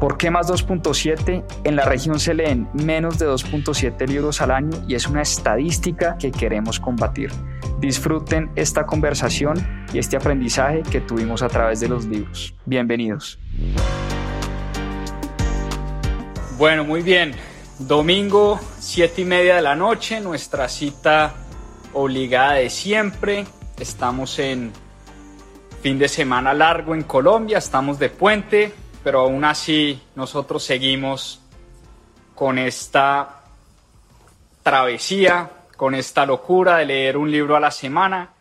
¿Por qué más 2.7? En la región se leen menos de 2.7 libros al año y es una estadística que queremos combatir. Disfruten esta conversación y este aprendizaje que tuvimos a través de los libros. Bienvenidos. Bueno, muy bien. Domingo, siete y media de la noche, nuestra cita obligada de siempre. Estamos en fin de semana largo en Colombia, estamos de puente, pero aún así nosotros seguimos con esta travesía, con esta locura de leer un libro a la semana.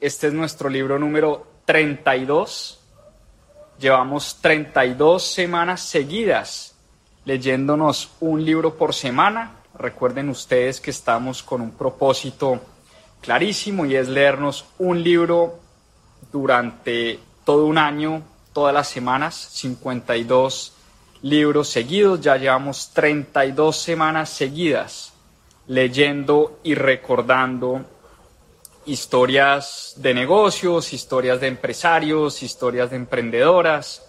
Este es nuestro libro número 32. Llevamos 32 semanas seguidas leyéndonos un libro por semana. Recuerden ustedes que estamos con un propósito clarísimo y es leernos un libro durante todo un año, todas las semanas, 52 libros seguidos. Ya llevamos 32 semanas seguidas leyendo y recordando historias de negocios, historias de empresarios, historias de emprendedoras,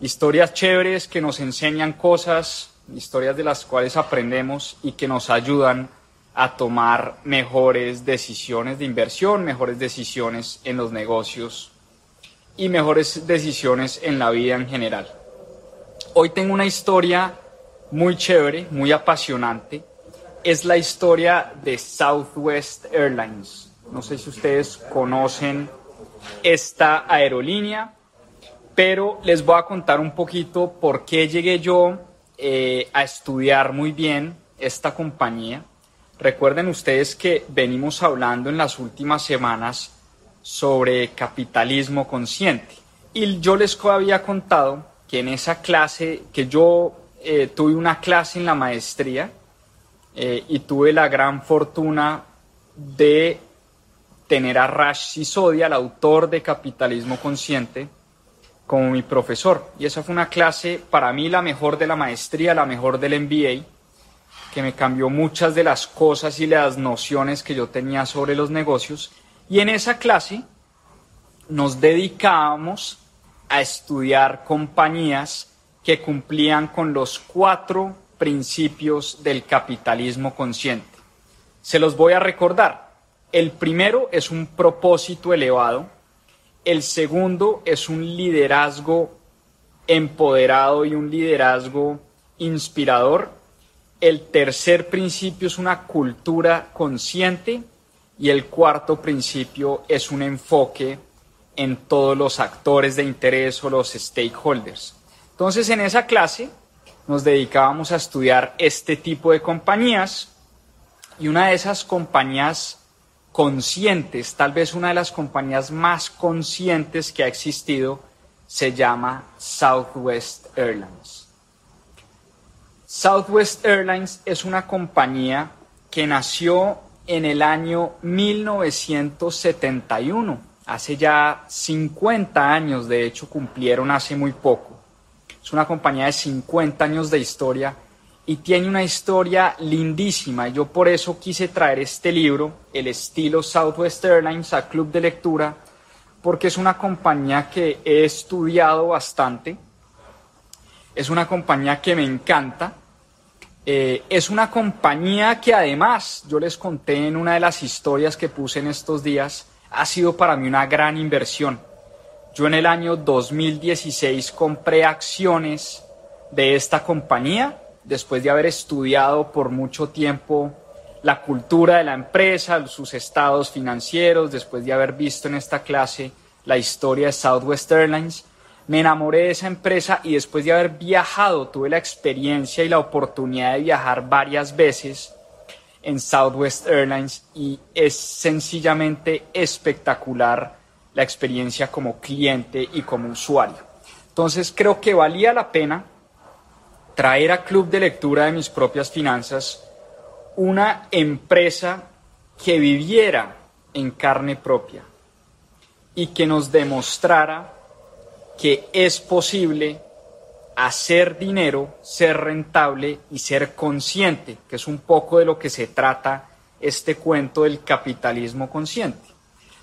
historias chéveres que nos enseñan cosas, historias de las cuales aprendemos y que nos ayudan a tomar mejores decisiones de inversión, mejores decisiones en los negocios y mejores decisiones en la vida en general. Hoy tengo una historia muy chévere, muy apasionante. Es la historia de Southwest Airlines. No sé si ustedes conocen esta aerolínea pero les voy a contar un poquito por qué llegué yo eh, a estudiar muy bien esta compañía. Recuerden ustedes que venimos hablando en las últimas semanas sobre capitalismo consciente. Y yo les había contado que en esa clase, que yo eh, tuve una clase en la maestría eh, y tuve la gran fortuna de tener a Rash Sisodia, el autor de Capitalismo Consciente, como mi profesor. Y esa fue una clase para mí la mejor de la maestría, la mejor del MBA, que me cambió muchas de las cosas y las nociones que yo tenía sobre los negocios. Y en esa clase nos dedicábamos a estudiar compañías que cumplían con los cuatro principios del capitalismo consciente. Se los voy a recordar. El primero es un propósito elevado, el segundo es un liderazgo empoderado y un liderazgo inspirador. El tercer principio es una cultura consciente y el cuarto principio es un enfoque en todos los actores de interés o los stakeholders. Entonces, en esa clase nos dedicábamos a estudiar este tipo de compañías y una de esas compañías conscientes, tal vez una de las compañías más conscientes que ha existido, se llama Southwest Airlines. Southwest Airlines es una compañía que nació en el año 1971. Hace ya 50 años, de hecho, cumplieron hace muy poco. Es una compañía de 50 años de historia y tiene una historia lindísima. Yo por eso quise traer este libro, El estilo Southwest Airlines, a Club de Lectura, porque es una compañía que he estudiado bastante, es una compañía que me encanta, eh, es una compañía que además, yo les conté en una de las historias que puse en estos días, ha sido para mí una gran inversión. Yo en el año 2016 compré acciones de esta compañía después de haber estudiado por mucho tiempo la cultura de la empresa, sus estados financieros, después de haber visto en esta clase la historia de Southwest Airlines, me enamoré de esa empresa y después de haber viajado, tuve la experiencia y la oportunidad de viajar varias veces en Southwest Airlines y es sencillamente espectacular la experiencia como cliente y como usuario. Entonces creo que valía la pena traer a Club de Lectura de mis propias finanzas una empresa que viviera en carne propia y que nos demostrara que es posible hacer dinero, ser rentable y ser consciente, que es un poco de lo que se trata este cuento del capitalismo consciente.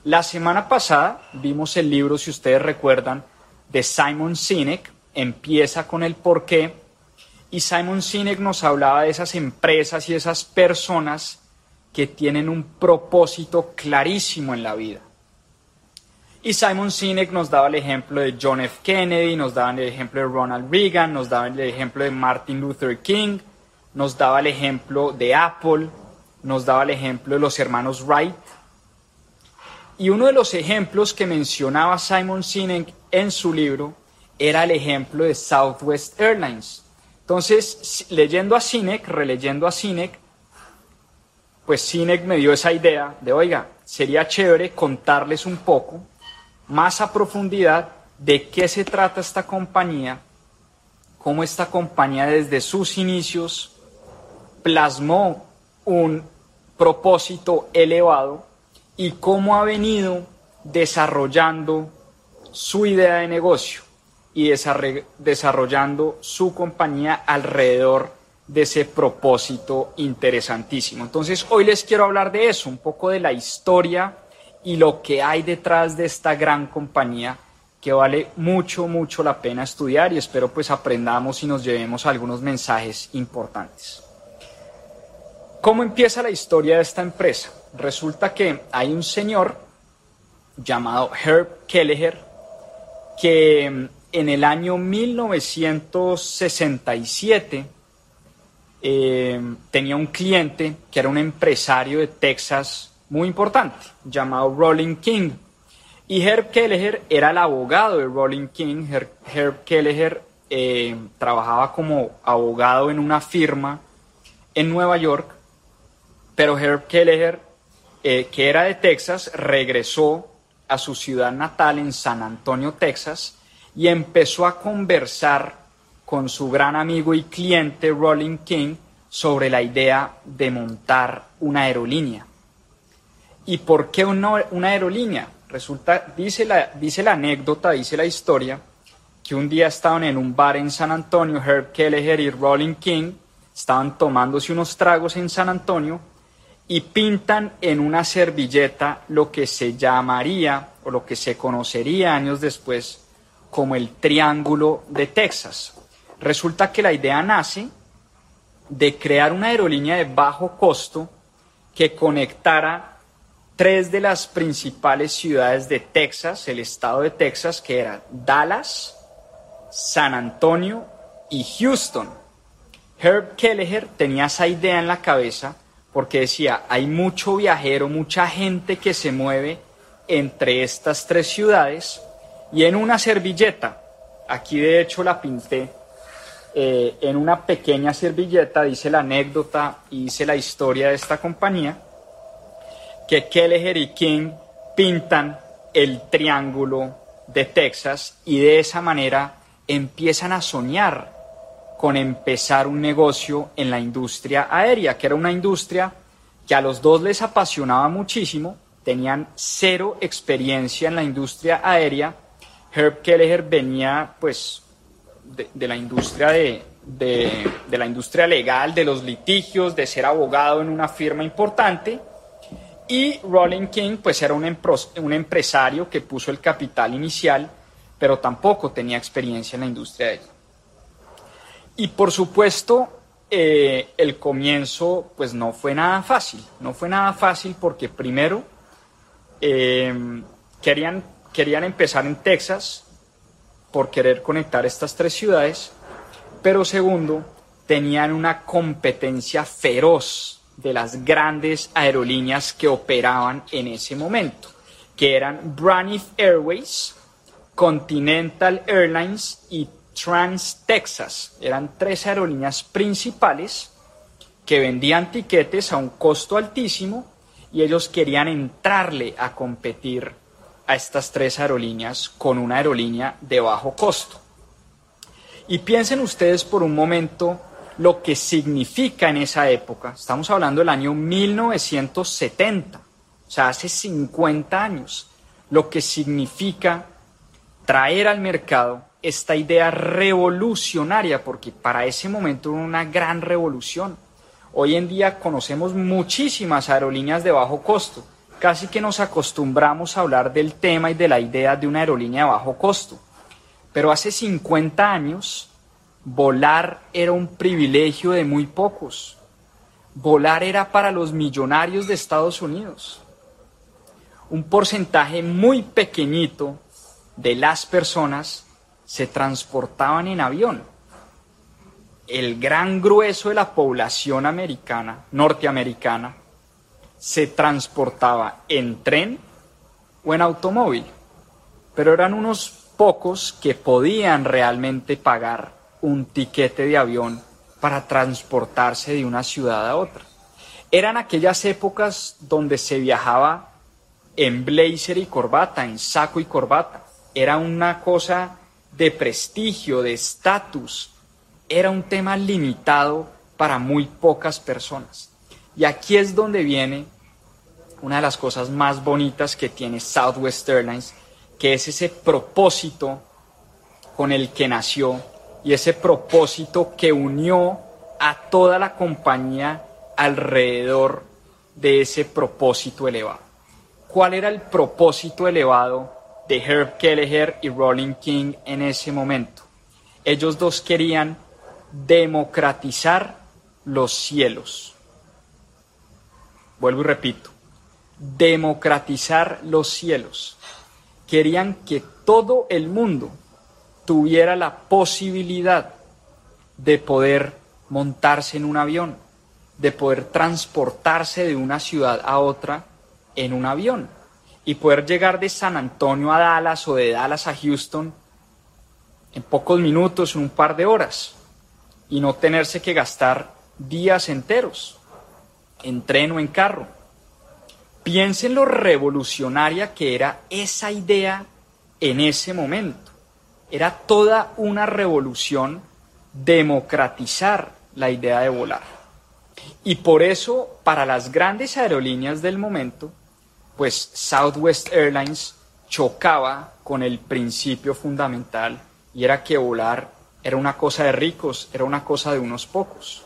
La semana pasada vimos el libro, si ustedes recuerdan, de Simon Sinek, empieza con el porqué, y Simon Sinek nos hablaba de esas empresas y esas personas que tienen un propósito clarísimo en la vida. Y Simon Sinek nos daba el ejemplo de John F. Kennedy, nos daba el ejemplo de Ronald Reagan, nos daba el ejemplo de Martin Luther King, nos daba el ejemplo de Apple, nos daba el ejemplo de los hermanos Wright. Y uno de los ejemplos que mencionaba Simon Sinek en su libro era el ejemplo de Southwest Airlines. Entonces, leyendo a Sinek, releyendo a Sinek, pues Sinek me dio esa idea de, oiga, sería chévere contarles un poco más a profundidad de qué se trata esta compañía, cómo esta compañía desde sus inicios plasmó un propósito elevado y cómo ha venido desarrollando su idea de negocio y desarrollando su compañía alrededor de ese propósito interesantísimo. Entonces, hoy les quiero hablar de eso, un poco de la historia y lo que hay detrás de esta gran compañía que vale mucho, mucho la pena estudiar y espero pues aprendamos y nos llevemos algunos mensajes importantes. ¿Cómo empieza la historia de esta empresa? Resulta que hay un señor llamado Herb Kelleher que mm, en el año 1967 eh, tenía un cliente que era un empresario de Texas muy importante llamado Rolling King. Y Herb Kelleher era el abogado de Rolling King. Herb, Kelleher eh, trabajaba como abogado en una firma en Nueva York, pero Herb Kelleher, eh, que era de Texas, regresó a su ciudad natal en San Antonio, Texas, y empezó a conversar con su gran amigo y cliente Rolling King sobre la idea de montar una aerolínea. ¿Y por qué una, aerolínea? Resulta, dice la, dice la anécdota, dice la historia, que un día estaban en un bar en San Antonio, Herb Kelleher y Rolling King, estaban tomándose unos tragos en San Antonio y pintan en una servilleta lo que se llamaría o lo que se conocería años después como el Triángulo de Texas. Resulta que la idea nace de crear una aerolínea de bajo costo que conectara tres de las principales ciudades de Texas, el estado de Texas, que eran Dallas, San Antonio y Houston. Herb Kelleher tenía esa idea en la cabeza porque decía, hay mucho viajero, mucha gente que se mueve entre estas tres ciudades y en una servilleta, aquí de hecho la pinté, eh, en una pequeña servilleta dice la anécdota y dice la historia de esta compañía, que Kelleher y King pintan el triángulo de Texas y de esa manera empiezan a soñar con empezar un negocio en la industria aérea, que era una industria que a los dos les apasionaba muchísimo, tenían cero experiencia en la industria aérea. Herb Kelleher venía pues de, la industria de, de la industria legal, de los litigios, de ser abogado en una firma importante y Rolling King, pues era un, empresario que puso el capital inicial, pero tampoco tenía experiencia en la industria de él. Y por supuesto, eh, el comienzo, pues no fue nada fácil. No fue nada fácil porque primero eh, querían, querían empezar en Texas por querer conectar estas tres ciudades, pero segundo, tenían una competencia feroz de las grandes aerolíneas que operaban en ese momento, que eran Braniff Airways, Continental Airlines y Trans Texas. Eran tres aerolíneas principales que vendían tiquetes a un costo altísimo y ellos querían entrarle a competir a estas tres aerolíneas con una aerolínea de bajo costo. Y piensen ustedes por un momento lo que significa en esa época. Estamos hablando del año 1970. O sea, hace 50 años, lo que significa traer al mercado esta idea revolucionaria, porque para ese momento era una gran revolución. Hoy en día conocemos muchísimas aerolíneas de bajo costo, casi que nos acostumbramos a hablar del tema y de la idea de una aerolínea de bajo costo. Pero hace 50 años, volar era un privilegio de muy pocos. Volar era para los millonarios de Estados Unidos. Un porcentaje muy pequeñito de las personas se transportaban en avión. El gran grueso de la población americana, norteamericana, se transportaba en tren o en automóvil, pero eran unos pocos que podían realmente pagar un tiquete de avión para transportarse de una ciudad a otra. Eran aquellas épocas donde se viajaba en blazer y corbata, en saco y corbata. Era una cosa de prestigio, de estatus, era un tema limitado para muy pocas personas. Y aquí es donde viene una de las cosas más bonitas que tiene Southwest Airlines, que es ese propósito con el que nació y ese propósito que unió a toda la compañía alrededor de ese propósito elevado. ¿Cuál era el propósito elevado de Herb Kelleher y Rolling King en ese momento. Ellos dos querían democratizar los cielos. Vuelvo y repito, democratizar los cielos. Querían que todo el mundo tuviera la posibilidad de poder montarse en un avión, de poder transportarse de una ciudad a otra en un avión y poder llegar de San Antonio a Dallas o de Dallas a Houston en pocos minutos, en un par de horas, y no tenerse que gastar días enteros en tren o en carro. Piensen lo revolucionaria que era esa idea en ese momento. Era toda una revolución democratizar la idea de volar. Y por eso, para las grandes aerolíneas del momento, pues Southwest Airlines chocaba con el principio fundamental y era que volar era una cosa de ricos, era una cosa de unos pocos.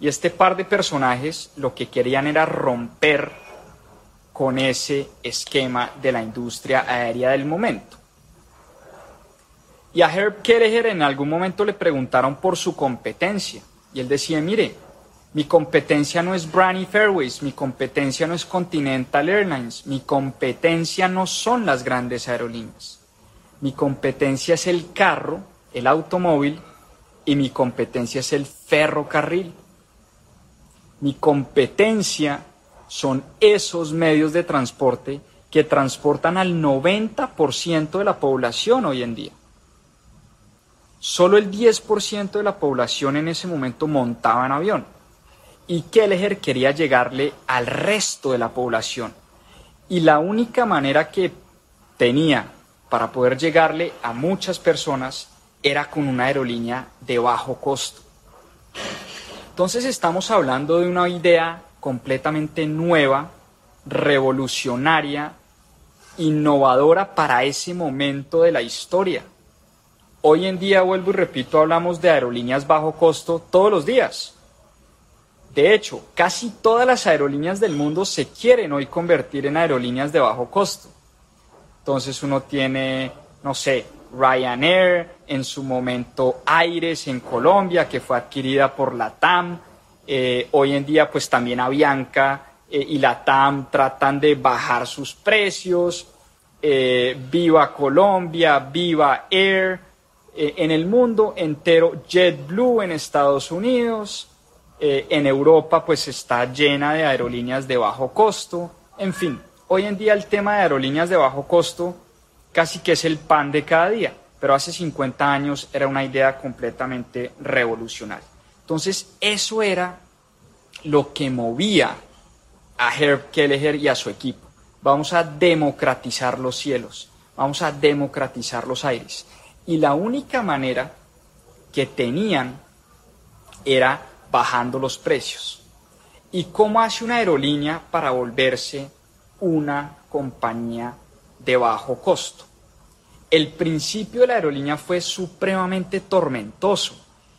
Y este par de personajes lo que querían era romper con ese esquema de la industria aérea del momento. Y a Herb Kelleher en algún momento le preguntaron por su competencia y él decía, mire, mi competencia no es Brani Fairways, mi competencia no es Continental Airlines, mi competencia no son las grandes aerolíneas. Mi competencia es el carro, el automóvil y mi competencia es el ferrocarril. Mi competencia son esos medios de transporte que transportan al 90% de la población hoy en día. Solo el 10% de la población en ese momento montaba en avión y Kelleher quería llegarle al resto de la población. Y la única manera que tenía para poder llegarle a muchas personas era con una aerolínea de bajo costo. Entonces estamos hablando de una idea completamente nueva, revolucionaria, innovadora para ese momento de la historia. Hoy en día, vuelvo y repito, hablamos de aerolíneas bajo costo todos los días. De hecho, casi todas las aerolíneas del mundo se quieren hoy convertir en aerolíneas de bajo costo. Entonces uno tiene, no sé, Ryanair, en su momento Aires en Colombia, que fue adquirida por la TAM. Eh, hoy en día pues también Avianca eh, y la TAM tratan de bajar sus precios. Eh, viva Colombia, Viva Air, en el mundo entero JetBlue en Estados Unidos, eh, en Europa pues está llena de aerolíneas de bajo costo. En fin, hoy en día el tema de aerolíneas de bajo costo casi que es el pan de cada día, pero hace 50 años era una idea completamente revolucionaria. Entonces eso era lo que movía a Herb Kelleher y a su equipo. Vamos a democratizar los cielos, vamos a democratizar los aires. Y la única manera que tenían era bajando los precios. ¿Y cómo hace una aerolínea para volverse una compañía de bajo costo. El principio de la aerolínea fue supremamente tormentoso.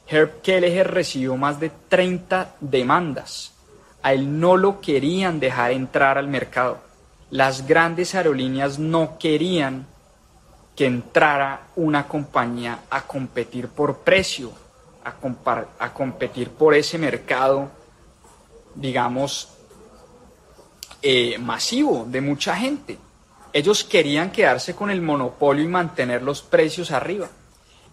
Herb Kelleher recibió más de 30 demandas. A él no lo querían dejar entrar al mercado. Las grandes aerolíneas no querían que entrara una compañía a competir por precio, a, competir por ese mercado, digamos, eh, masivo de mucha gente. Ellos querían quedarse con el monopolio y mantener los precios arriba.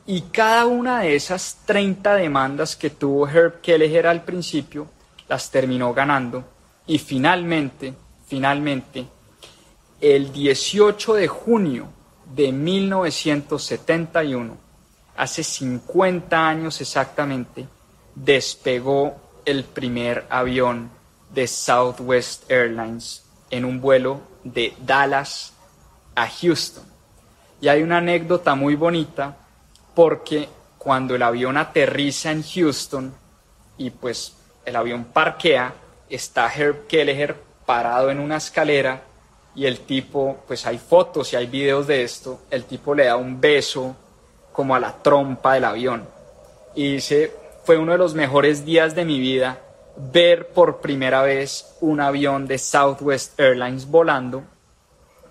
Y cada una de esas 30 demandas que tuvo Herb Kelleher al principio, las terminó ganando. Y finalmente, finalmente, el 18 de junio de 1971, hace 50 años exactamente, despegó el primer avión de Southwest Airlines en un vuelo de Dallas a Houston. Y hay una anécdota muy bonita porque cuando el avión aterriza en Houston y pues el avión parquea, está Herb Kelleher parado en una escalera y el tipo, pues hay fotos y hay videos de esto, el tipo le da un beso como a la trompa del avión. Y dice, fue uno de los mejores días de mi vida ver por primera vez un avión de Southwest Airlines volando,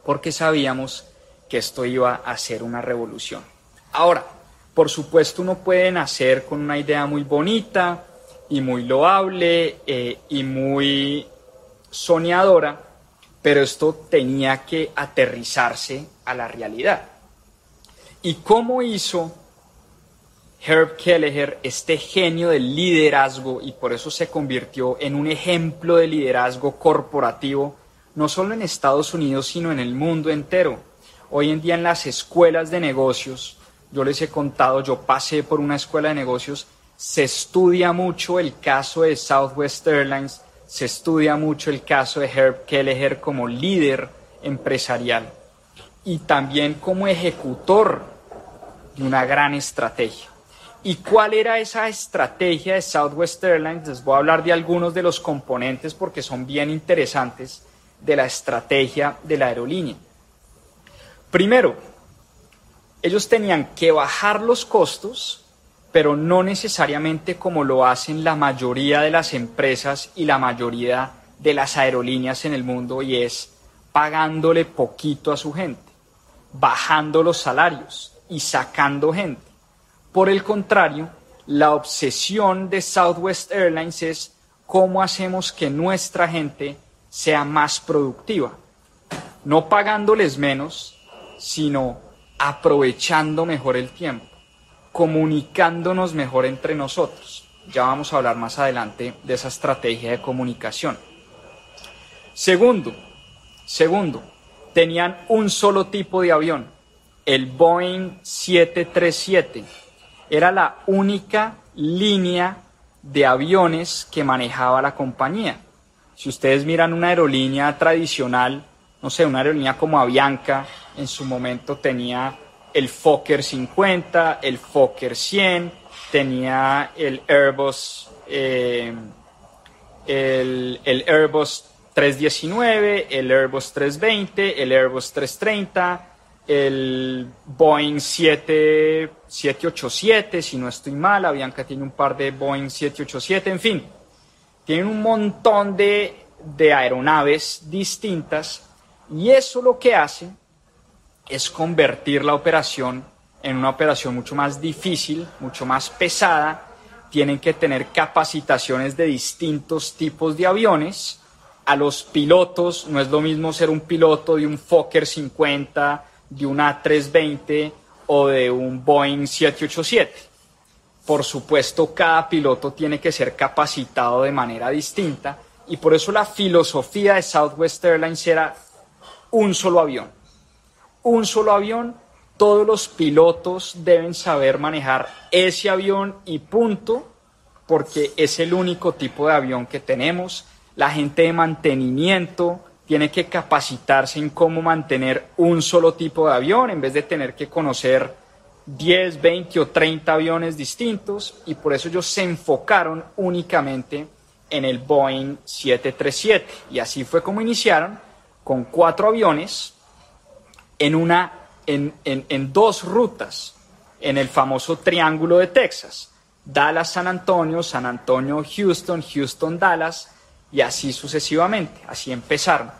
porque sabíamos que esto iba a ser una revolución. Ahora, por supuesto, uno puede nacer con una idea muy bonita y muy loable eh, y muy soñadora, pero esto tenía que aterrizarse a la realidad. ¿Y cómo hizo Herb Kelleher este genio del liderazgo y por eso se convirtió en un ejemplo de liderazgo corporativo, no solo en Estados Unidos, sino en el mundo entero? Hoy en día en las escuelas de negocios, yo les he contado, yo pasé por una escuela de negocios, se estudia mucho el caso de Southwest Airlines se estudia mucho el caso de Herb Kelleher como líder empresarial y también como ejecutor de una gran estrategia. ¿Y cuál era esa estrategia de Southwest Airlines? Les voy a hablar de algunos de los componentes porque son bien interesantes de la estrategia de la aerolínea. Primero, ellos tenían que bajar los costos pero no necesariamente como lo hacen la mayoría de las empresas y la mayoría de las aerolíneas en el mundo, y es pagándole poquito a su gente, bajando los salarios y sacando gente. Por el contrario, la obsesión de Southwest Airlines es cómo hacemos que nuestra gente sea más productiva, no pagándoles menos, sino aprovechando mejor el tiempo comunicándonos mejor entre nosotros. Ya vamos a hablar más adelante de esa estrategia de comunicación. Segundo, segundo, tenían un solo tipo de avión, el Boeing 737. Era la única línea de aviones que manejaba la compañía. Si ustedes miran una aerolínea tradicional, no sé, una aerolínea como Avianca, en su momento tenía el Fokker 50, el Fokker 100, tenía el Airbus, eh, el, Airbus 319, el Airbus 320, el Airbus 330, el Boeing 787, si no estoy mal, Avianca tiene un par de Boeing 787, en fin, tienen un montón de, de aeronaves distintas y eso lo que hace es convertir la operación en una operación mucho más difícil, mucho más pesada. Tienen que tener capacitaciones de distintos tipos de aviones. A los pilotos no es lo mismo ser un piloto de un Fokker 50, de un A320 o de un Boeing 787. Por supuesto, cada piloto tiene que ser capacitado de manera distinta y por eso la filosofía de Southwest Airlines era un solo avión un solo avión, todos los pilotos deben saber manejar ese avión y punto, porque es el único tipo de avión que tenemos. La gente de mantenimiento tiene que capacitarse en cómo mantener un solo tipo de avión en vez de tener que conocer 10, 20 o 30 aviones distintos y por eso ellos se enfocaron únicamente en el Boeing 737 y así fue como iniciaron con cuatro aviones en, una, en, en dos rutas en el famoso Triángulo de Texas. Dallas, San Antonio, San Antonio, Houston, Houston, Dallas y así sucesivamente. Así empezaron.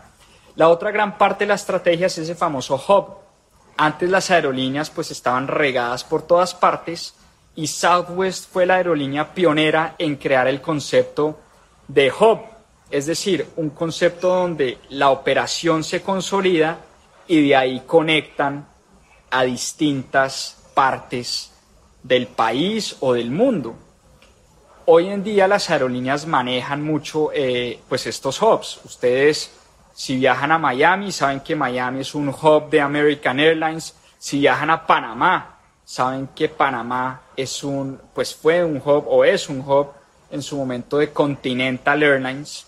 La otra gran parte de la estrategia es ese famoso hub. Antes las aerolíneas pues estaban regadas por todas partes y Southwest fue la aerolínea pionera en crear el concepto de hub, es decir, un concepto donde la operación se consolida y de ahí conectan a distintas partes del país o del mundo. Hoy en día las aerolíneas manejan mucho eh, pues estos hubs. Ustedes si viajan a Miami saben que Miami es un hub de American Airlines. Si viajan a Panamá saben que Panamá es un pues fue un hub o es un hub en su momento de Continental Airlines.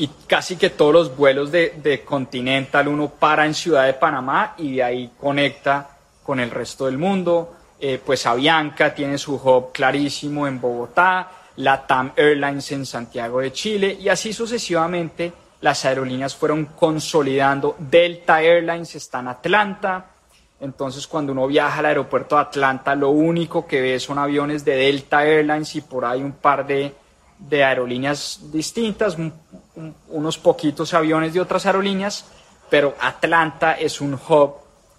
Y casi que todos los vuelos de, de Continental uno para en Ciudad de Panamá y de ahí conecta con el resto del mundo eh, pues Avianca tiene su hub clarísimo en Bogotá, la TAM Airlines en Santiago de Chile y así sucesivamente las aerolíneas fueron consolidando. Delta Airlines está en Atlanta, entonces cuando uno viaja al aeropuerto de Atlanta lo único que ve son aviones de Delta Airlines y por ahí un par de, aerolíneas distintas, unos poquitos aviones de otras aerolíneas, pero Atlanta es un hub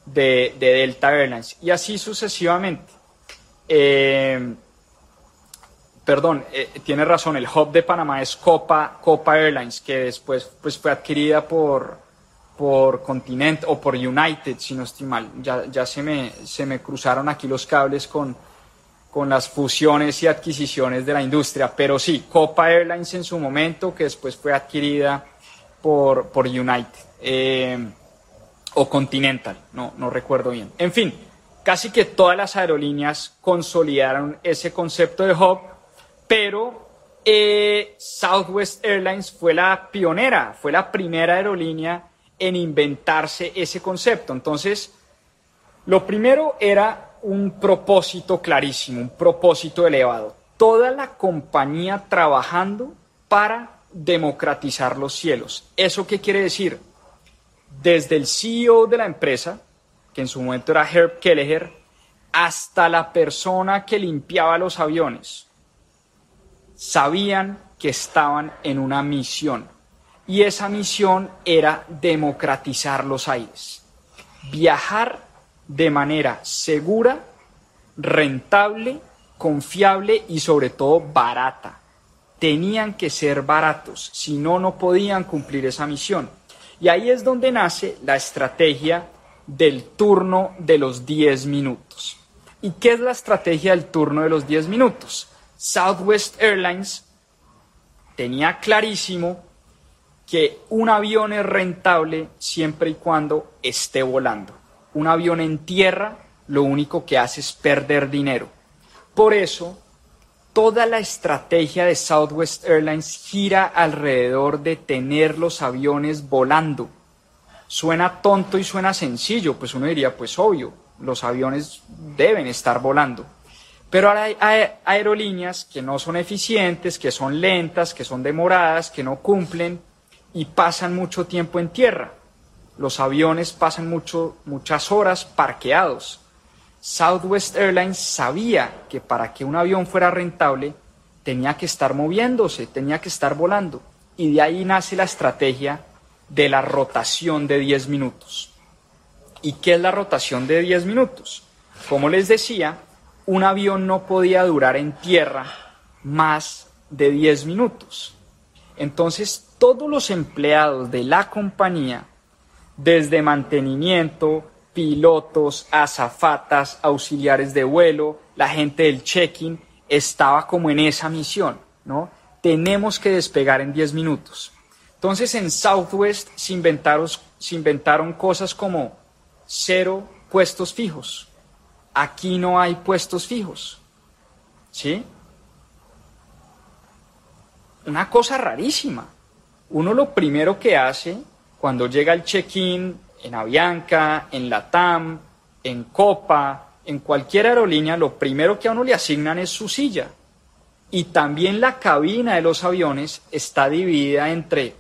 de, Delta Airlines y así sucesivamente. Eh, perdón, eh, tiene razón, el hub de Panamá es Copa, Copa Airlines, que después pues, fue adquirida por, por Continent o por United, si no estoy mal. Ya, ya se, me, se me cruzaron aquí los cables con, con las fusiones y adquisiciones de la industria, pero sí, Copa Airlines en su momento, que después fue adquirida por, por United. Eh, o Continental, no, no recuerdo bien. En fin, casi que todas las aerolíneas consolidaron ese concepto de hub, pero eh, Southwest Airlines fue la pionera, fue la primera aerolínea en inventarse ese concepto. Entonces, lo primero era un propósito clarísimo, un propósito elevado. Toda la compañía trabajando para democratizar los cielos. ¿Eso qué quiere decir? desde el CEO de la empresa, que en su momento era Herb Kelleher, hasta la persona que limpiaba los aviones, sabían que estaban en una misión. Y esa misión era democratizar los aires. Viajar de manera segura, rentable, confiable y sobre todo barata. Tenían que ser baratos, si no, no podían cumplir esa misión. Y ahí es donde nace la estrategia del turno de los 10 minutos. ¿Y qué es la estrategia del turno de los 10 minutos? Southwest Airlines tenía clarísimo que un avión es rentable siempre y cuando esté volando. Un avión en tierra lo único que hace es perder dinero. Por eso Toda la estrategia de Southwest Airlines gira alrededor de tener los aviones volando. Suena tonto y suena sencillo, pues uno diría, pues obvio, los aviones deben estar volando. Pero hay aerolíneas que no son eficientes, que son lentas, que son demoradas, que no cumplen y pasan mucho tiempo en tierra. Los aviones pasan mucho, muchas horas parqueados. Southwest Airlines sabía que para que un avión fuera rentable tenía que estar moviéndose, tenía que estar volando. Y de ahí nace la estrategia de la rotación de 10 minutos. ¿Y qué es la rotación de 10 minutos? Como les decía, un avión no podía durar en tierra más de 10 minutos. Entonces, todos los empleados de la compañía, desde mantenimiento, pilotos, azafatas, auxiliares de vuelo, la gente del check-in, estaba como en esa misión, ¿no? Tenemos que despegar en 10 minutos. Entonces en Southwest se inventaron, se inventaron cosas como cero puestos fijos. Aquí no hay puestos fijos. ¿Sí? Una cosa rarísima. Uno lo primero que hace cuando llega el check-in en Avianca, en Latam, en Copa, en cualquier aerolínea, lo primero que a uno le asignan es su silla. Y también la cabina de los aviones está dividida entre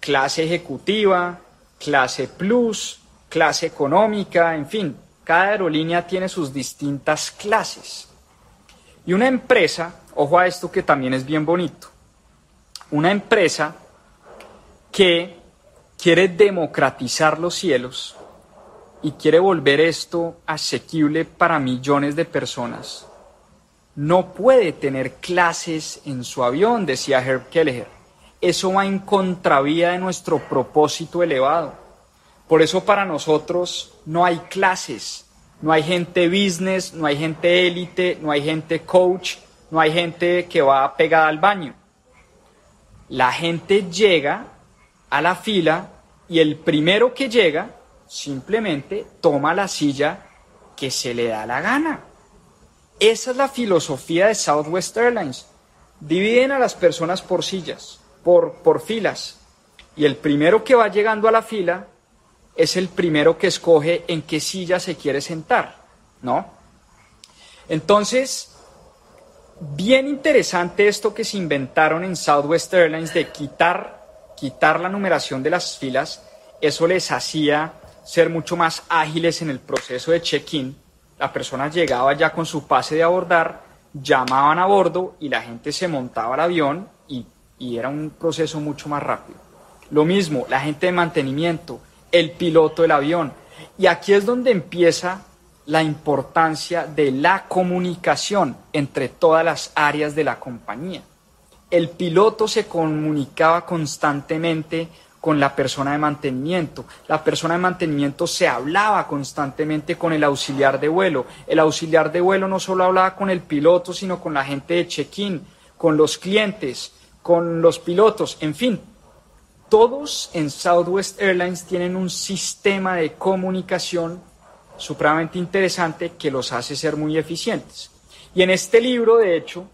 clase ejecutiva, clase plus, clase económica, en fin, cada aerolínea tiene sus distintas clases. Y una empresa, ojo a esto que también es bien bonito, una empresa que quiere democratizar los cielos y quiere volver esto asequible para millones de personas, no puede tener clases en su avión, decía Herb Kelleher. Eso va en contravía de nuestro propósito elevado. Por eso para nosotros no hay clases, no hay gente business, no hay gente élite, no hay gente coach, no hay gente que va pegada al baño. La gente llega a la fila y el primero que llega simplemente toma la silla que se le da la gana. Esa es la filosofía de Southwest Airlines. Dividen a las personas por sillas, por, por filas. Y el primero que va llegando a la fila es el primero que escoge en qué silla se quiere sentar, ¿no? Entonces, bien interesante esto que se inventaron en Southwest Airlines de quitar, quitar la numeración de las filas. Eso les hacía ser mucho más ágiles en el proceso de check-in la persona llegaba ya con su pase de abordar, llamaban a bordo y la gente se montaba al avión y, era un proceso mucho más rápido. Lo mismo, la gente de mantenimiento, el piloto del avión. Y aquí es donde empieza la importancia de la comunicación entre todas las áreas de la compañía. El piloto se comunicaba constantemente con la persona de mantenimiento. La persona de mantenimiento se hablaba constantemente con el auxiliar de vuelo. El auxiliar de vuelo no solo hablaba con el piloto, sino con la gente de check-in, con los clientes, con los pilotos, en fin. Todos en Southwest Airlines tienen un sistema de comunicación supremamente interesante que los hace ser muy eficientes. Y en este libro, de hecho,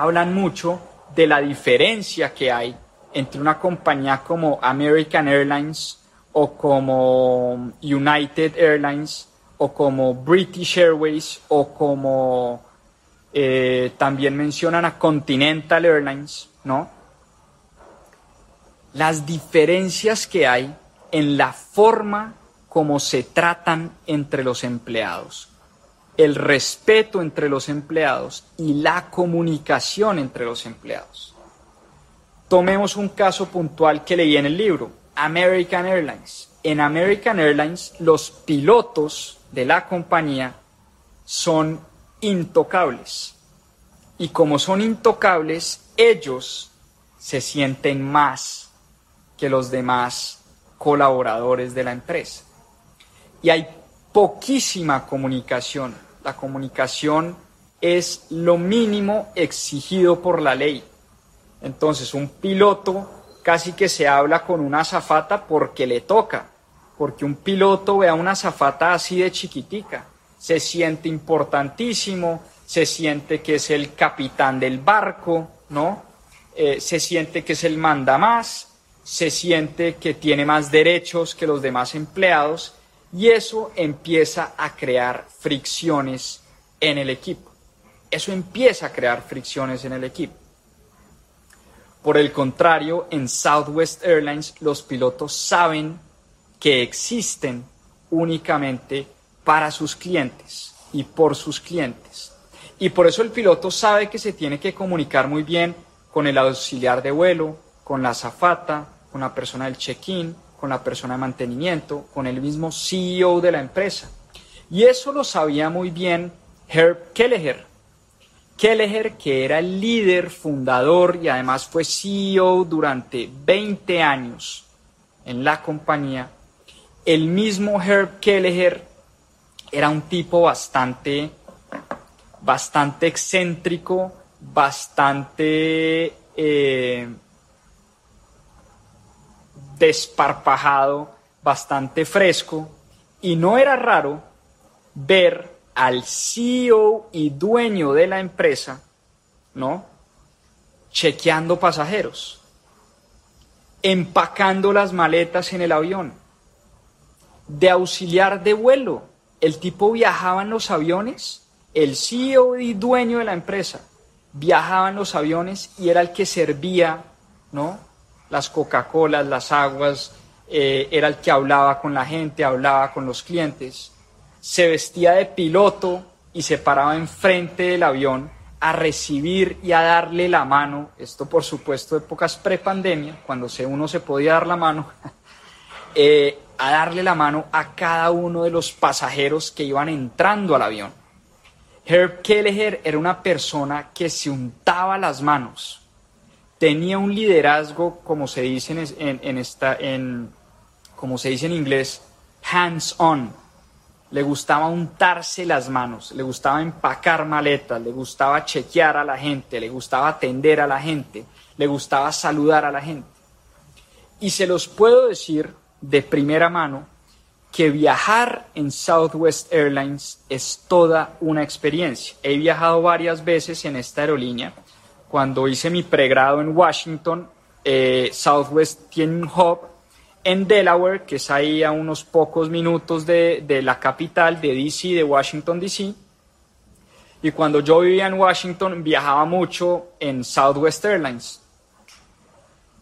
hablan mucho de la diferencia que hay entre una compañía como American Airlines o como United Airlines o como British Airways o como eh, también mencionan a Continental Airlines, ¿no? Las diferencias que hay en la forma como se tratan entre los empleados, el respeto entre los empleados y la comunicación entre los empleados. Tomemos un caso puntual que leí en el libro, American Airlines. En American Airlines los pilotos de la compañía son intocables. Y como son intocables, ellos se sienten más que los demás colaboradores de la empresa. Y hay poquísima comunicación. La comunicación es lo mínimo exigido por la ley. Entonces, un piloto casi que se habla con una azafata porque le toca, porque un piloto ve a una azafata así de chiquitica, se siente importantísimo, se siente que es el capitán del barco, ¿no? Eh, se siente que es el manda más, se siente que tiene más derechos que los demás empleados y eso empieza a crear fricciones en el equipo. Eso empieza a crear fricciones en el equipo. Por el contrario, en Southwest Airlines los pilotos saben que existen únicamente para sus clientes y por sus clientes. Y por eso el piloto sabe que se tiene que comunicar muy bien con el auxiliar de vuelo, con la azafata, con la persona del check-in, con la persona de mantenimiento, con el mismo CEO de la empresa. Y eso lo sabía muy bien Herb Kelleher, Kelleher, que era el líder fundador y además fue CEO durante 20 años en la compañía, el mismo Herb Kelleher era un tipo bastante, bastante excéntrico, bastante eh, desparpajado, bastante fresco, y no era raro ver al CEO y dueño de la empresa, ¿no? Chequeando pasajeros, empacando las maletas en el avión, de auxiliar de vuelo. El tipo viajaba en los aviones, el CEO y dueño de la empresa viajaba en los aviones y era el que servía, ¿no? Las Coca-Colas, las aguas, eh, era el que hablaba con la gente, hablaba con los clientes, se vestía de piloto y se paraba enfrente del avión a recibir y a darle la mano, esto por supuesto épocas pre-pandemia, cuando uno se podía dar la mano, eh, a darle la mano a cada uno de los pasajeros que iban entrando al avión. Herb Kelleher era una persona que se untaba las manos, tenía un liderazgo, como se dice en, como se dice inglés, hands-on. Le gustaba untarse las manos, le gustaba empacar maletas, le gustaba chequear a la gente, le gustaba atender a la gente, le gustaba saludar a la gente. Y se los puedo decir de primera mano que viajar en Southwest Airlines es toda una experiencia. He viajado varias veces en esta aerolínea. Cuando hice mi pregrado en Washington, eh, Southwest tiene un hub en Delaware, que es ahí a unos pocos minutos de, de la capital de DC, de Washington, DC. Y cuando yo vivía en Washington, viajaba mucho en Southwest Airlines.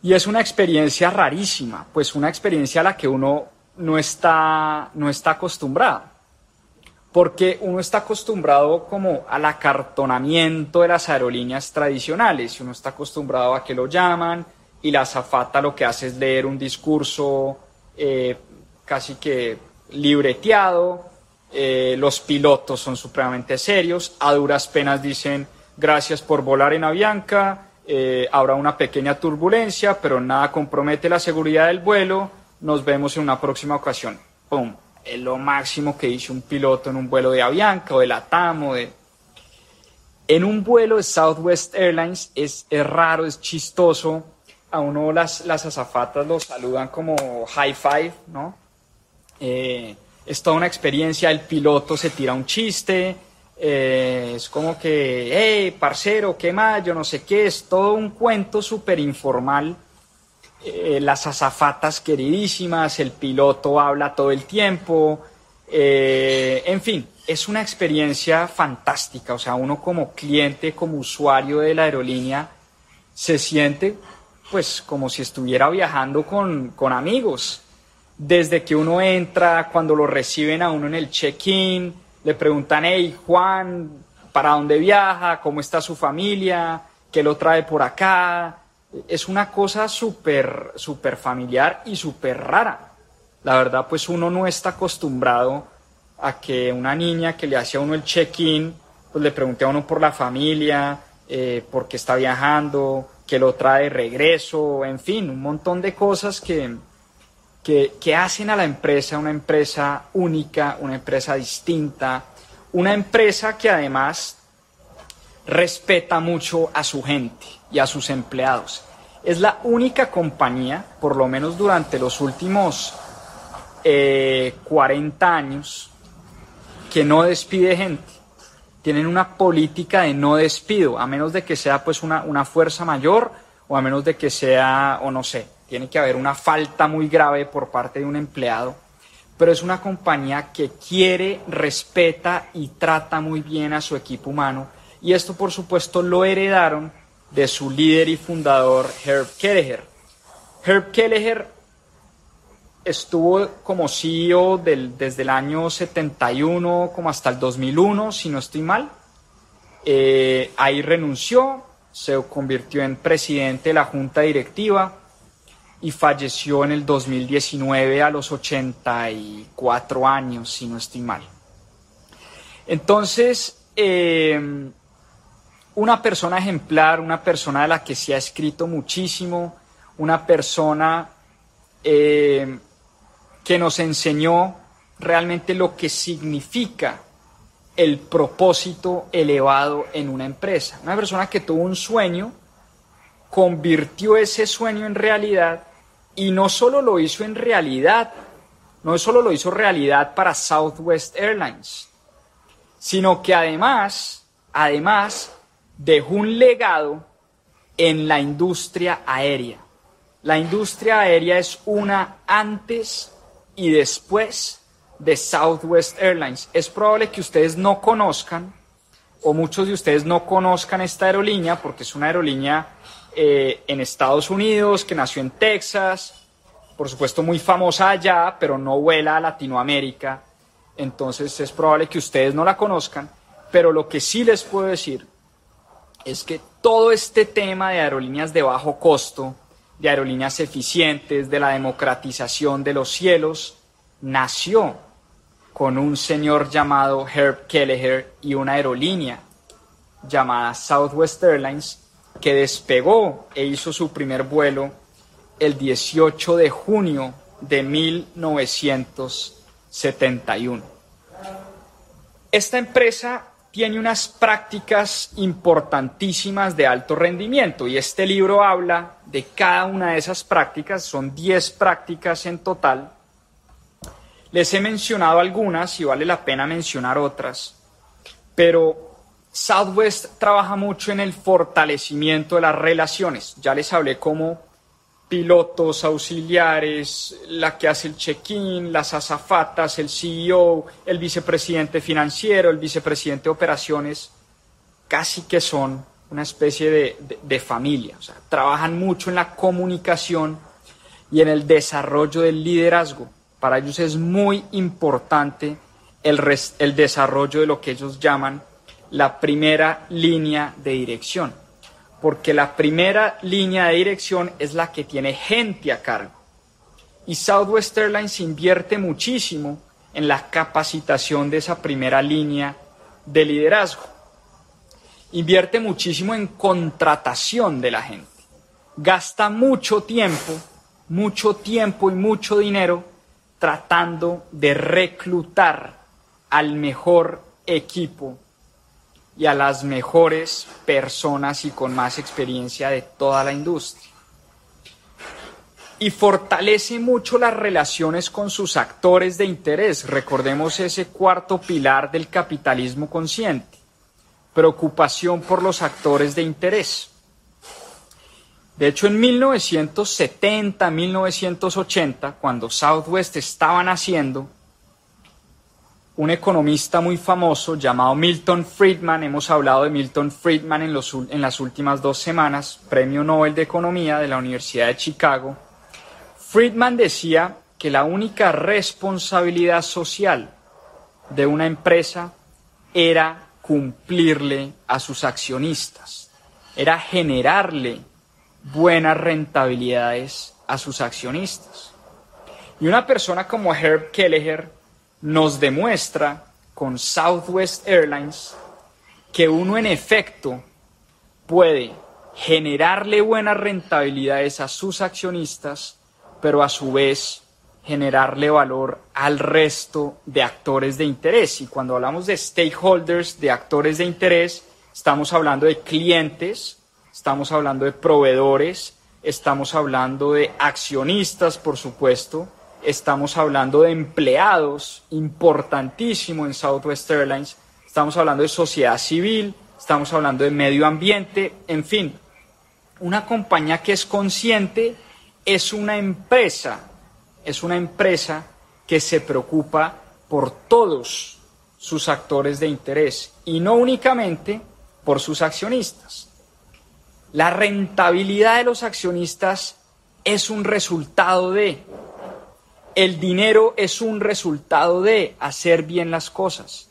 Y es una experiencia rarísima, pues una experiencia a la que uno no está, no está acostumbrado. Porque uno está acostumbrado como al acartonamiento de las aerolíneas tradicionales. Uno está acostumbrado a que lo llaman y la azafata lo que hace es leer un discurso eh, casi que libreteado. Eh, los pilotos son supremamente serios. A duras penas dicen gracias por volar en Avianca eh, habrá una pequeña turbulencia, pero nada compromete la seguridad del vuelo. Nos vemos en una próxima ocasión. ¡Pum! Es lo máximo que dice un piloto en un vuelo de Avianca o de Latam o de... En un vuelo de Southwest Airlines es, raro, es chistoso. A uno las, las azafatas lo saludan como high five, ¿no? Eh, es toda una experiencia. El piloto se tira un chiste, eh, es como que, hey, parcero, ¿qué más? Yo no sé qué, es todo un cuento súper informal. Eh, las azafatas queridísimas, el piloto habla todo el tiempo, eh, en fin, es una experiencia fantástica. O sea, uno como cliente, como usuario de la aerolínea, se siente pues como si estuviera viajando con, con amigos. Desde que uno entra, cuando lo reciben a uno en el check-in, le preguntan, hey Juan, ¿para dónde viaja? ¿Cómo está su familia? ¿Qué lo trae por acá? Es una cosa súper, súper familiar y súper rara. La verdad, pues uno no está acostumbrado a que una niña que le hace a uno el check-in, pues le pregunte a uno por la familia, eh, por qué está viajando, qué lo trae de regreso, en fin, un montón de cosas que, que, hacen a la empresa una empresa única, una empresa distinta, una empresa que además respeta mucho a su gente y a sus empleados. Es la única compañía, por lo menos durante los últimos 40 eh, años, que no despide gente. Tienen una política de no despido, a menos de que sea pues una, una fuerza mayor o a menos de que sea, o no sé, tiene que haber una falta muy grave por parte de un empleado, pero es una compañía que quiere, respeta y trata muy bien a su equipo humano. Y esto, por supuesto, lo heredaron de su líder y fundador, Herb Kelleher. Herb Kelleher estuvo como CEO desde el año 71 como hasta el 2001, si no estoy mal. Eh, ahí renunció, se convirtió en presidente de la junta directiva y falleció en el 2019 a los 84 años, si no estoy mal. Entonces, eh, una persona ejemplar, una persona de la que se ha escrito muchísimo, una persona eh, que nos enseñó realmente lo que significa el propósito elevado en una empresa. Una persona que tuvo un sueño, convirtió ese sueño en realidad y no solo lo hizo en realidad, no solo lo hizo realidad para Southwest Airlines, sino que además, además dejó un legado en la industria aérea. La industria aérea es una antes y después de Southwest Airlines. Es probable que ustedes no conozcan, o muchos de ustedes no conozcan esta aerolínea, porque es una aerolínea eh, en Estados Unidos, que nació en Texas, por supuesto muy famosa allá, pero no vuela a Latinoamérica, entonces es probable que ustedes no la conozcan, pero lo que sí les puedo decir es que todo este tema de aerolíneas de bajo costo, de aerolíneas eficientes, de la democratización de los cielos, nació con un señor llamado Herb Kelleher y una aerolínea llamada Southwest Airlines que despegó e hizo su primer vuelo el 18 de junio de 1971. Esta empresa tiene unas prácticas importantísimas de alto rendimiento y este libro habla de cada una de esas prácticas, son 10 prácticas en total. Les he mencionado algunas y vale la pena mencionar otras, pero Southwest trabaja mucho en el fortalecimiento de las relaciones. Ya les hablé cómo pilotos auxiliares, la que hace el check-in, las azafatas, el CEO, el vicepresidente financiero, el vicepresidente de operaciones, casi que son una especie de, familia. O sea, trabajan mucho en la comunicación y en el desarrollo del liderazgo. Para ellos es muy importante el, el desarrollo de lo que ellos llaman la primera línea de dirección porque la primera línea de dirección es la que tiene gente a cargo. Y Southwest Airlines invierte muchísimo en la capacitación de esa primera línea de liderazgo. Invierte muchísimo en contratación de la gente. Gasta mucho tiempo, mucho tiempo y mucho dinero tratando de reclutar al mejor equipo y a las mejores personas y con más experiencia de toda la industria. Y fortalece mucho las relaciones con sus actores de interés. Recordemos ese cuarto pilar del capitalismo consciente. Preocupación por los actores de interés. De hecho, en 1970, 1980, cuando Southwest estaba naciendo, un economista muy famoso llamado Milton Friedman, hemos hablado de Milton Friedman en, los, en, las últimas dos semanas, Premio Nobel de Economía de la Universidad de Chicago, Friedman decía que la única responsabilidad social de una empresa era cumplirle a sus accionistas, era generarle buenas rentabilidades a sus accionistas. Y una persona como Herb Kelleher nos demuestra con Southwest Airlines que uno en efecto puede generarle buenas rentabilidades a sus accionistas, pero a su vez generarle valor al resto de actores de interés. Y cuando hablamos de stakeholders, de actores de interés, estamos hablando de clientes, estamos hablando de proveedores, estamos hablando de accionistas, por supuesto, estamos hablando de empleados, importantísimo en Southwest Airlines, estamos hablando de sociedad civil, estamos hablando de medio ambiente, en fin, una compañía que es consciente es una empresa, es una empresa que se preocupa por todos sus actores de interés y no únicamente por sus accionistas. La rentabilidad de los accionistas es un resultado de el dinero es un resultado de hacer bien las cosas.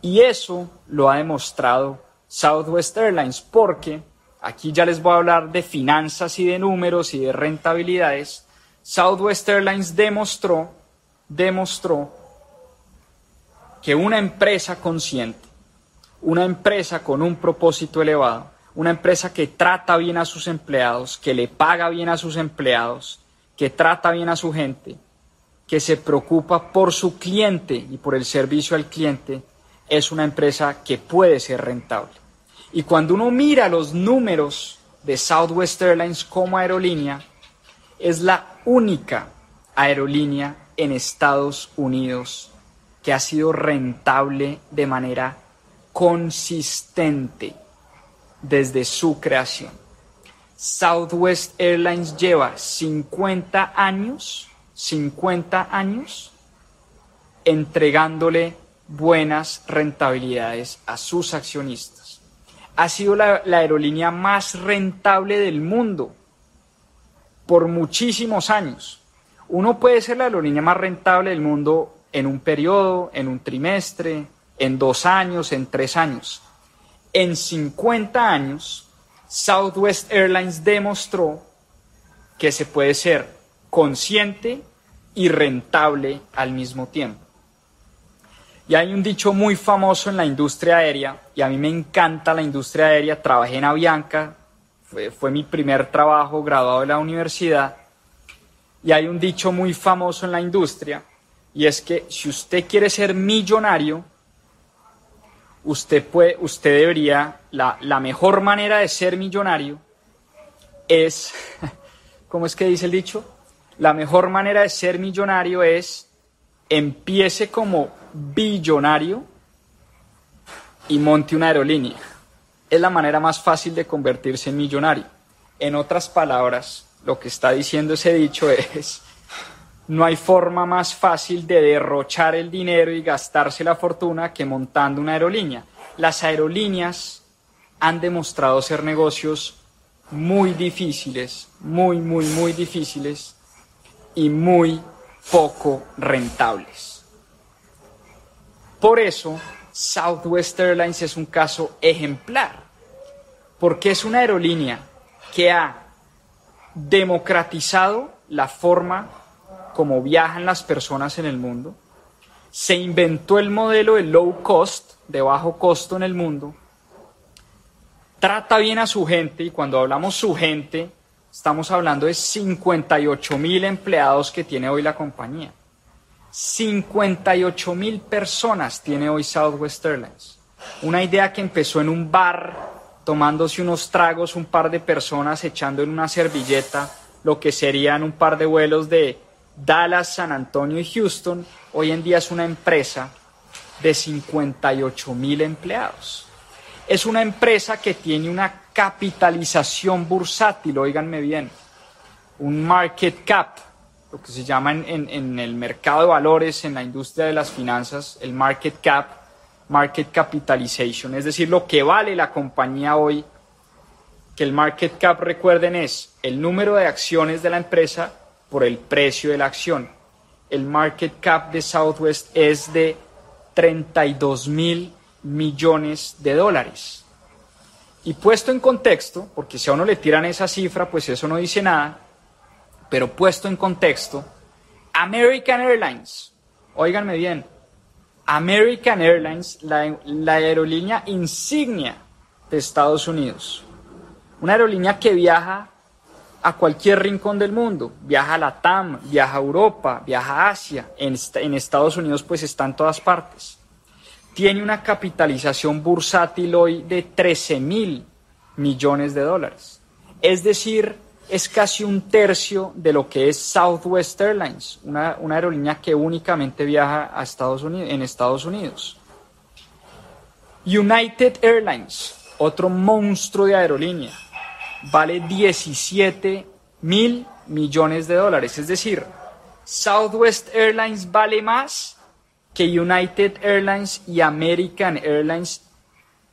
Y eso lo ha demostrado Southwest Airlines, porque aquí ya les voy a hablar de finanzas y de números y de rentabilidades. Southwest Airlines demostró, demostró que una empresa consciente, una empresa con un propósito elevado, una empresa que trata bien a sus empleados, que le paga bien a sus empleados, que trata bien a su gente, que se preocupa por su cliente y por el servicio al cliente, es una empresa que puede ser rentable. Y cuando uno mira los números de Southwest Airlines como aerolínea, es la única aerolínea en Estados Unidos que ha sido rentable de manera consistente desde su creación. Southwest Airlines lleva 50 años 50 años entregándole buenas rentabilidades a sus accionistas. ha sido la, aerolínea más rentable del mundo por muchísimos años. Uno puede ser la aerolínea más rentable del mundo en un periodo, en un trimestre, en dos años, en tres años. En 50 años, Southwest Airlines demostró que se puede ser consciente y rentable al mismo tiempo. Y hay un dicho muy famoso en la industria aérea, y a mí me encanta la industria aérea, trabajé en Avianca, fue, mi primer trabajo graduado de la universidad, y hay un dicho muy famoso en la industria, y es que si usted quiere ser millonario, usted, puede, usted debería, la, la mejor manera de ser millonario es, ¿cómo es que dice el dicho? La mejor manera de ser millonario es empiece como billonario y monte una aerolínea. Es la manera más fácil de convertirse en millonario. En otras palabras, lo que está diciendo ese dicho es, no hay forma más fácil de derrochar el dinero y gastarse la fortuna que montando una aerolínea. Las aerolíneas han demostrado ser negocios muy difíciles, muy, muy, muy difíciles y muy poco rentables. Por eso, Southwest Airlines es un caso ejemplar, porque es una aerolínea que ha democratizado la forma como viajan las personas en el mundo, se inventó el modelo de low cost, de bajo costo en el mundo, trata bien a su gente, y cuando hablamos su gente, Estamos hablando de 58 mil empleados que tiene hoy la compañía. 58 mil personas tiene hoy Southwest Airlines. Una idea que empezó en un bar, tomándose unos tragos, un par de personas echando en una servilleta lo que serían un par de vuelos de Dallas, San Antonio y Houston. Hoy en día es una empresa de 58 mil empleados. Es una empresa que tiene una capitalización bursátil, oíganme bien, un market cap, lo que se llama en, el mercado de valores, en la industria de las finanzas, el market cap, market capitalization, es decir, lo que vale la compañía hoy, que el market cap, recuerden, es el número de acciones de la empresa por el precio de la acción. El market cap de Southwest es de 32 mil millones de dólares. Y puesto en contexto, porque si a uno le tiran esa cifra, pues eso no dice nada, pero puesto en contexto, American Airlines, óiganme bien, American Airlines, la, aerolínea insignia de Estados Unidos, una aerolínea que viaja a cualquier rincón del mundo, viaja a la TAM, viaja a Europa, viaja a Asia, en, en Estados Unidos pues está en todas partes tiene una capitalización bursátil hoy de 13 mil millones de dólares. Es decir, es casi un tercio de lo que es Southwest Airlines, una, aerolínea que únicamente viaja a Estados Unidos, en Estados Unidos. United Airlines, otro monstruo de aerolínea, vale 17 mil millones de dólares. Es decir, Southwest Airlines vale más que United Airlines y American Airlines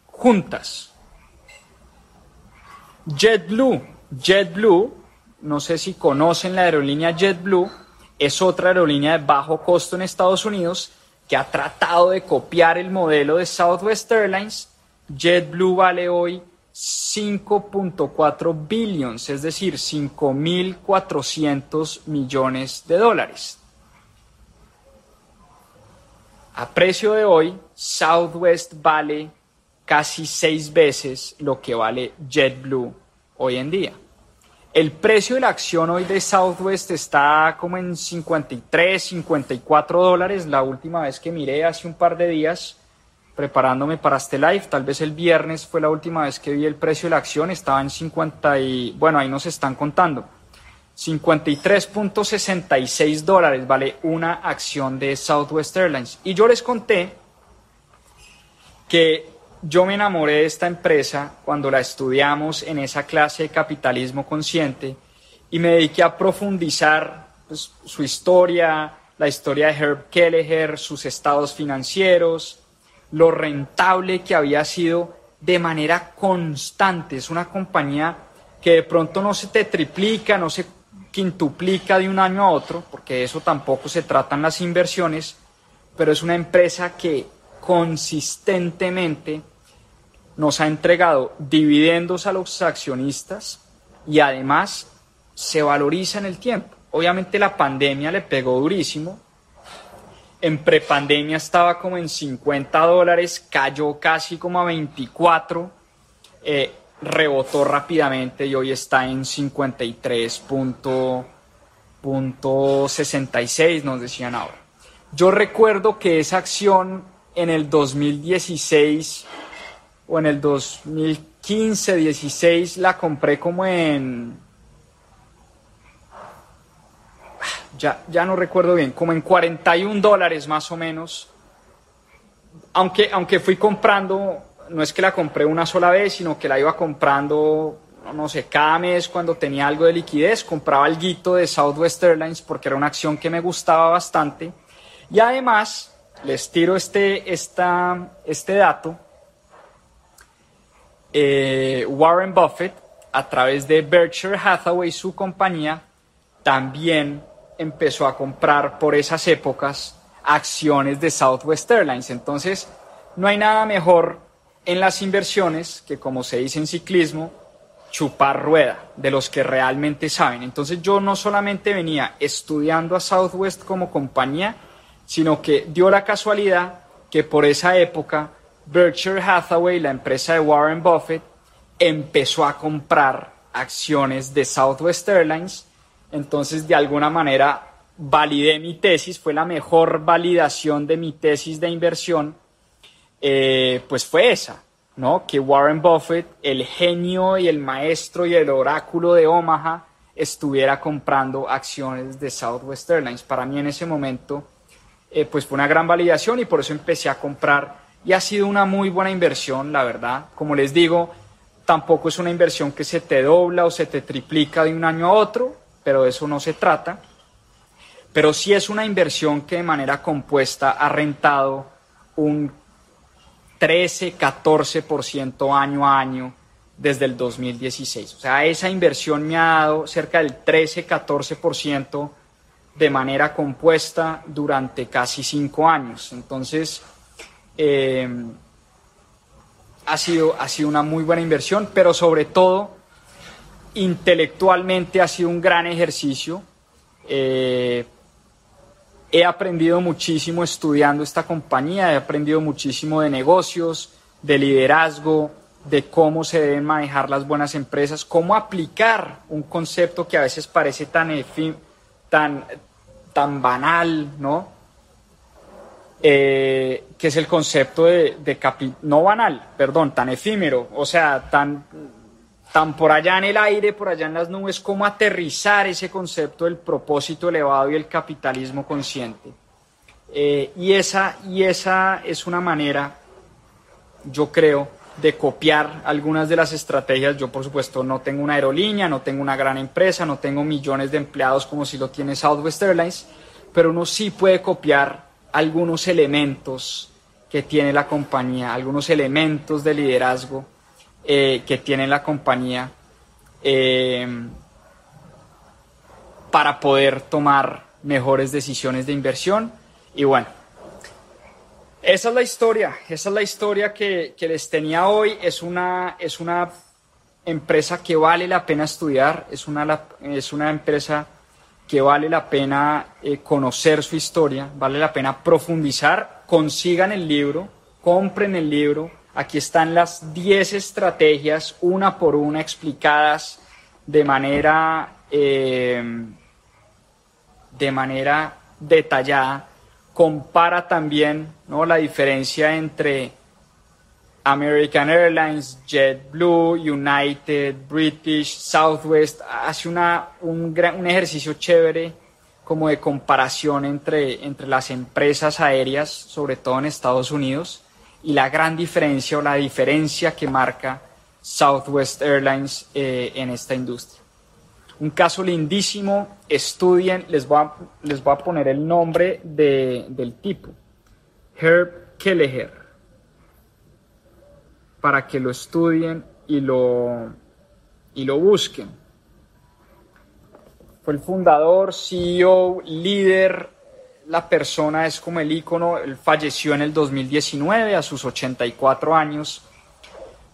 juntas. JetBlue, JetBlue, no sé si conocen la aerolínea JetBlue, es otra aerolínea de bajo costo en Estados Unidos que ha tratado de copiar el modelo de Southwest Airlines. JetBlue vale hoy 5.4 billions, es decir, 5.400 millones de dólares. A precio de hoy, Southwest vale casi seis veces lo que vale JetBlue hoy en día. El precio de la acción hoy de Southwest está como en 53, 54 dólares. La última vez que miré hace un par de días, preparándome para este live, tal vez el viernes fue la última vez que vi el precio de la acción, estaba en 50 y bueno, ahí nos están contando. 53.66 dólares vale una acción de Southwest Airlines. Y yo les conté que yo me enamoré de esta empresa cuando la estudiamos en esa clase de capitalismo consciente y me dediqué a profundizar pues, su historia, la historia de Herb Kelleher, sus estados financieros, lo rentable que había sido de manera constante. Es una compañía que de pronto no se te triplica, no se quintuplica de un año a otro, porque eso tampoco se tratan las inversiones, pero es una empresa que consistentemente nos ha entregado dividendos a los accionistas y además se valoriza en el tiempo. Obviamente la pandemia le pegó durísimo. En prepandemia estaba como en 50 dólares, cayó casi como a 24 rebotó rápidamente y hoy está en 53.66, nos decían ahora. Yo recuerdo que esa acción en el 2016 o en el 2015-16 la compré como en... Ya, ya no recuerdo bien, como en 41 dólares más o menos. Aunque, aunque fui comprando no es que la compré una sola vez, sino que la iba comprando, no sé, cada mes cuando tenía algo de liquidez, compraba guito de Southwest Airlines porque era una acción que me gustaba bastante. Y además, les tiro este, esta, este dato, eh, Warren Buffett, a través de Berkshire Hathaway, su compañía, también empezó a comprar por esas épocas acciones de Southwest Airlines. Entonces, no hay nada mejor en las inversiones que, como se dice en ciclismo, chupar rueda de los que realmente saben. Entonces yo no solamente venía estudiando a Southwest como compañía, sino que dio la casualidad que por esa época Berkshire Hathaway, la empresa de Warren Buffett, empezó a comprar acciones de Southwest Airlines. Entonces de alguna manera validé mi tesis, fue la mejor validación de mi tesis de inversión eh, pues fue esa, ¿no? Que Warren Buffett, el genio y el maestro y el oráculo de Omaha, estuviera comprando acciones de Southwest Airlines. Para mí en ese momento, eh, pues fue una gran validación y por eso empecé a comprar y ha sido una muy buena inversión, la verdad. Como les digo, tampoco es una inversión que se te dobla o se te triplica de un año a otro, pero de eso no se trata. Pero sí es una inversión que de manera compuesta ha rentado un 13, 14% año a año desde el 2016. O sea, esa inversión me ha dado cerca del 13, 14% de manera compuesta durante casi cinco años. Entonces, eh, ha, sido, ha sido una muy buena inversión, pero sobre todo, intelectualmente ha sido un gran ejercicio. Eh, He aprendido muchísimo estudiando esta compañía, he aprendido muchísimo de negocios, de liderazgo, de cómo se deben manejar las buenas empresas, cómo aplicar un concepto que a veces parece tan, tan, tan banal, ¿no? Eh, que es el concepto de, de no banal, perdón, tan efímero, o sea, tan tan por allá en el aire, por allá en las nubes, cómo aterrizar ese concepto del propósito elevado y el capitalismo consciente. Eh, y, esa, y esa es una manera, yo creo, de copiar algunas de las estrategias. Yo, por supuesto, no tengo una aerolínea, no tengo una gran empresa, no tengo millones de empleados como si lo tiene Southwest Airlines, pero uno sí puede copiar algunos elementos que tiene la compañía, algunos elementos de liderazgo eh, que tiene la compañía eh, para poder tomar mejores decisiones de inversión. Y bueno, esa es la historia, esa es la historia que, les tenía hoy. Es una, es una empresa que vale la pena estudiar, es una, es una empresa que vale la pena eh, conocer su historia, vale la pena profundizar, consigan el libro, compren el libro, Aquí están las 10 estrategias, una por una, explicadas de manera, eh, de manera detallada. Compara también ¿no? la diferencia entre American Airlines, JetBlue, United, British, Southwest. Hace una, un, un ejercicio chévere como de comparación entre, entre las empresas aéreas, sobre todo en Estados Unidos y la gran diferencia o la diferencia que marca Southwest Airlines eh, en esta industria. Un caso lindísimo, estudien, les voy a, les voy a poner el nombre de, del tipo, Herb Kelleher. para que lo estudien y lo, y lo busquen. Fue el fundador, CEO, líder, la persona es como el ícono, él falleció en el 2019 a sus 84 años,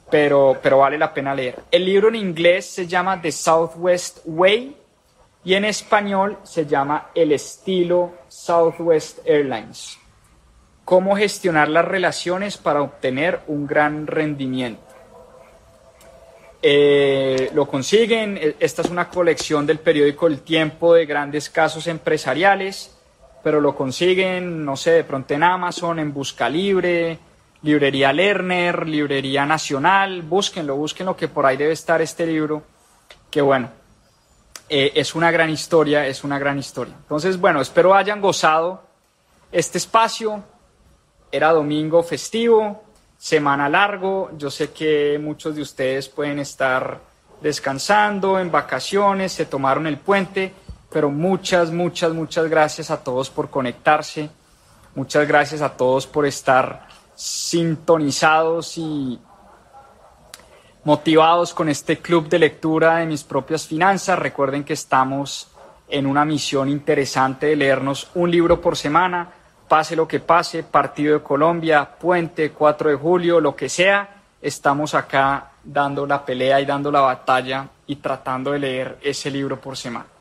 pero, pero vale la pena leer. El libro en inglés se llama The Southwest Way y en español se llama El estilo Southwest Airlines. Cómo gestionar las relaciones para obtener un gran rendimiento. Eh, lo consiguen, e, esta es una colección del periódico El Tiempo de grandes casos empresariales, pero lo consiguen, no sé, de pronto en Amazon, en Busca Libre, Librería Lerner, Librería Nacional, búsquenlo, búsquenlo que por ahí debe estar este libro, que bueno, eh, es una gran historia, es una gran historia. Entonces, bueno, espero hayan gozado este espacio. Era domingo festivo, semana largo. Yo sé que muchos de ustedes pueden estar descansando, en vacaciones, se tomaron el puente, pero muchas, muchas, muchas gracias a todos por conectarse. Muchas gracias a todos por estar sintonizados y motivados con este club de lectura de mis propias finanzas. Recuerden que estamos en una misión interesante de leernos un libro por semana, pase lo que pase, partido de Colombia, puente, 4 de julio, lo que sea, estamos acá dando la pelea y dando la batalla y tratando de leer ese libro por semana.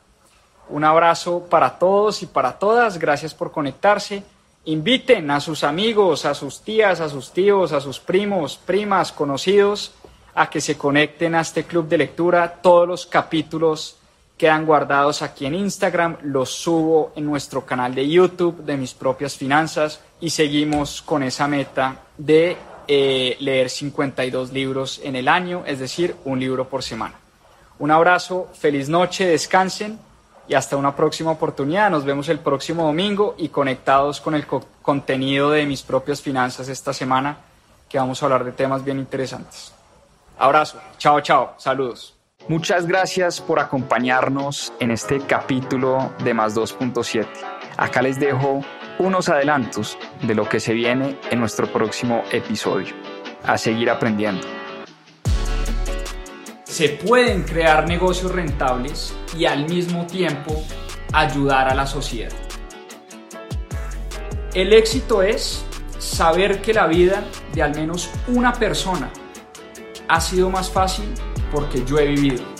Un abrazo para todos y para todas, gracias por conectarse. Inviten a sus amigos, a sus tías, a sus tíos, a sus primos, primas, conocidos a que se conecten a este club de lectura. Todos los capítulos quedan guardados aquí en Instagram, los subo en nuestro canal de YouTube de mis propias finanzas y seguimos con esa meta de eh, leer 52 libros en el año, es decir, un libro por semana. Un abrazo, feliz noche, descansen y hasta una próxima oportunidad. Nos vemos el próximo domingo y conectados con el contenido de mis propias finanzas esta semana, que vamos a hablar de temas bien interesantes. Abrazo, chao, chao, saludos. Muchas gracias por acompañarnos en este capítulo de Más 2.7. Acá les dejo unos adelantos de lo que se viene en nuestro próximo episodio. A seguir aprendiendo. Se pueden crear negocios rentables y al mismo tiempo ayudar a la sociedad. El éxito es saber que la vida de al menos una persona ha sido más fácil porque yo he vivido.